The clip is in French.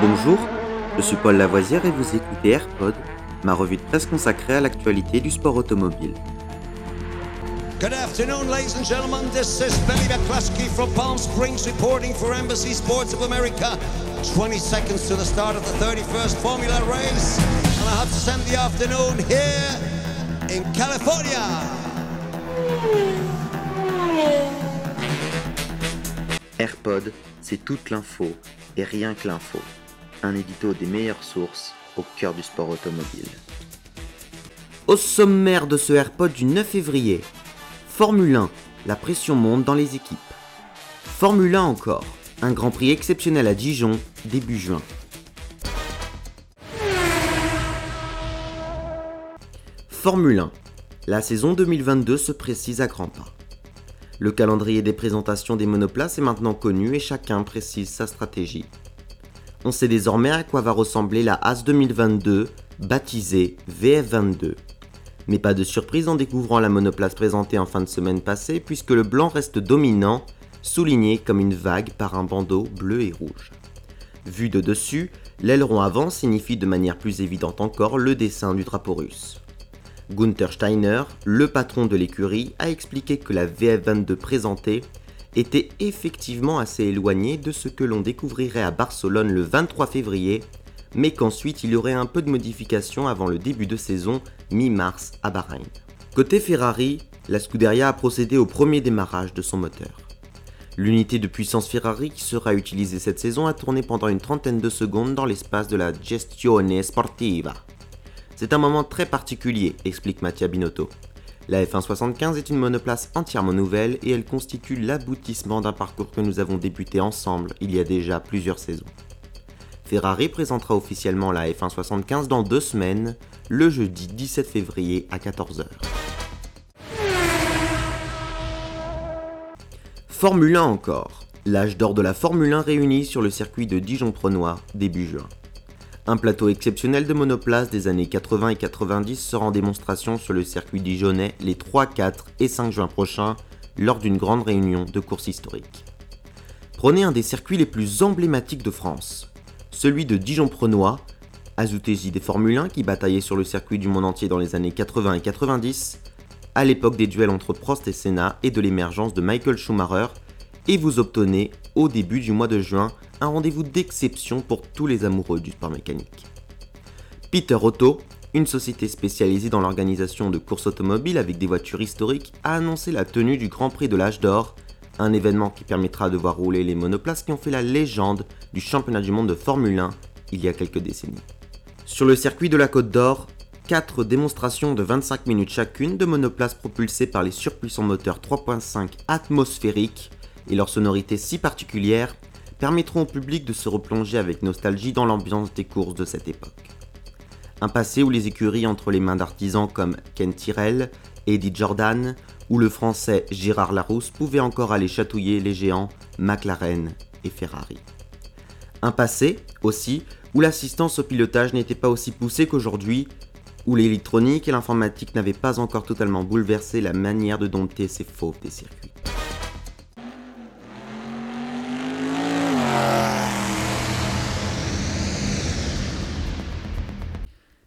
Bonjour, je suis Paul Lavoisière et vous écoutez AirPod, ma revue de presse consacrée à l'actualité du sport automobile. Good afternoon, ladies and gentlemen. This is Billy McCluskey from Palm Springs reporting for Embassy Sports of America. 20 seconds to the start of the 31st Formula race. And I have to spend the afternoon here in California. AirPod, c'est toute l'info et rien que l'info. Un édito des meilleures sources au cœur du sport automobile. Au sommaire de ce AirPod du 9 février, Formule 1, la pression monte dans les équipes. Formule 1 encore, un Grand Prix exceptionnel à Dijon début juin. Formule 1, la saison 2022 se précise à grands pas. Le calendrier des présentations des monoplaces est maintenant connu et chacun précise sa stratégie. On sait désormais à quoi va ressembler la As 2022, baptisée VF22. Mais pas de surprise en découvrant la monoplace présentée en fin de semaine passée, puisque le blanc reste dominant, souligné comme une vague par un bandeau bleu et rouge. Vu de dessus, l'aileron avant signifie de manière plus évidente encore le dessin du drapeau russe. Gunther Steiner, le patron de l'écurie, a expliqué que la VF22 présentée était effectivement assez éloignée de ce que l'on découvrirait à Barcelone le 23 février, mais qu'ensuite il y aurait un peu de modification avant le début de saison mi-mars à Bahreïn. Côté Ferrari, la Scuderia a procédé au premier démarrage de son moteur. L'unité de puissance Ferrari qui sera utilisée cette saison a tourné pendant une trentaine de secondes dans l'espace de la Gestione Sportiva. C'est un moment très particulier, explique Mattia Binotto. La F175 est une monoplace entièrement nouvelle et elle constitue l'aboutissement d'un parcours que nous avons débuté ensemble il y a déjà plusieurs saisons. Ferrari présentera officiellement la F175 dans deux semaines, le jeudi 17 février à 14h. Formule 1 encore. L'âge d'or de la Formule 1 réuni sur le circuit de Dijon-Prenois début juin. Un plateau exceptionnel de monoplaces des années 80 et 90 sera en démonstration sur le circuit dijonnais les 3, 4 et 5 juin prochains lors d'une grande réunion de course historique. Prenez un des circuits les plus emblématiques de France, celui de Dijon-Prenois, Azoutezi des Formule 1 qui bataillait sur le circuit du monde entier dans les années 80 et 90, à l'époque des duels entre Prost et Senna et de l'émergence de Michael Schumacher, et vous obtenez, au début du mois de juin, un rendez-vous d'exception pour tous les amoureux du sport mécanique. Peter Otto, une société spécialisée dans l'organisation de courses automobiles avec des voitures historiques, a annoncé la tenue du Grand Prix de l'âge d'or, un événement qui permettra de voir rouler les monoplaces qui ont fait la légende du championnat du monde de Formule 1 il y a quelques décennies. Sur le circuit de la Côte d'Or, 4 démonstrations de 25 minutes chacune de monoplaces propulsées par les surpuissants moteurs 3.5 atmosphériques et leur sonorité si particulière permettront au public de se replonger avec nostalgie dans l'ambiance des courses de cette époque. Un passé où les écuries entre les mains d'artisans comme Ken Tyrrell, Eddie Jordan ou le français Gérard Larousse pouvaient encore aller chatouiller les géants McLaren et Ferrari. Un passé, aussi, où l'assistance au pilotage n'était pas aussi poussée qu'aujourd'hui, où l'électronique et l'informatique n'avaient pas encore totalement bouleversé la manière de dompter ces fauves des circuits.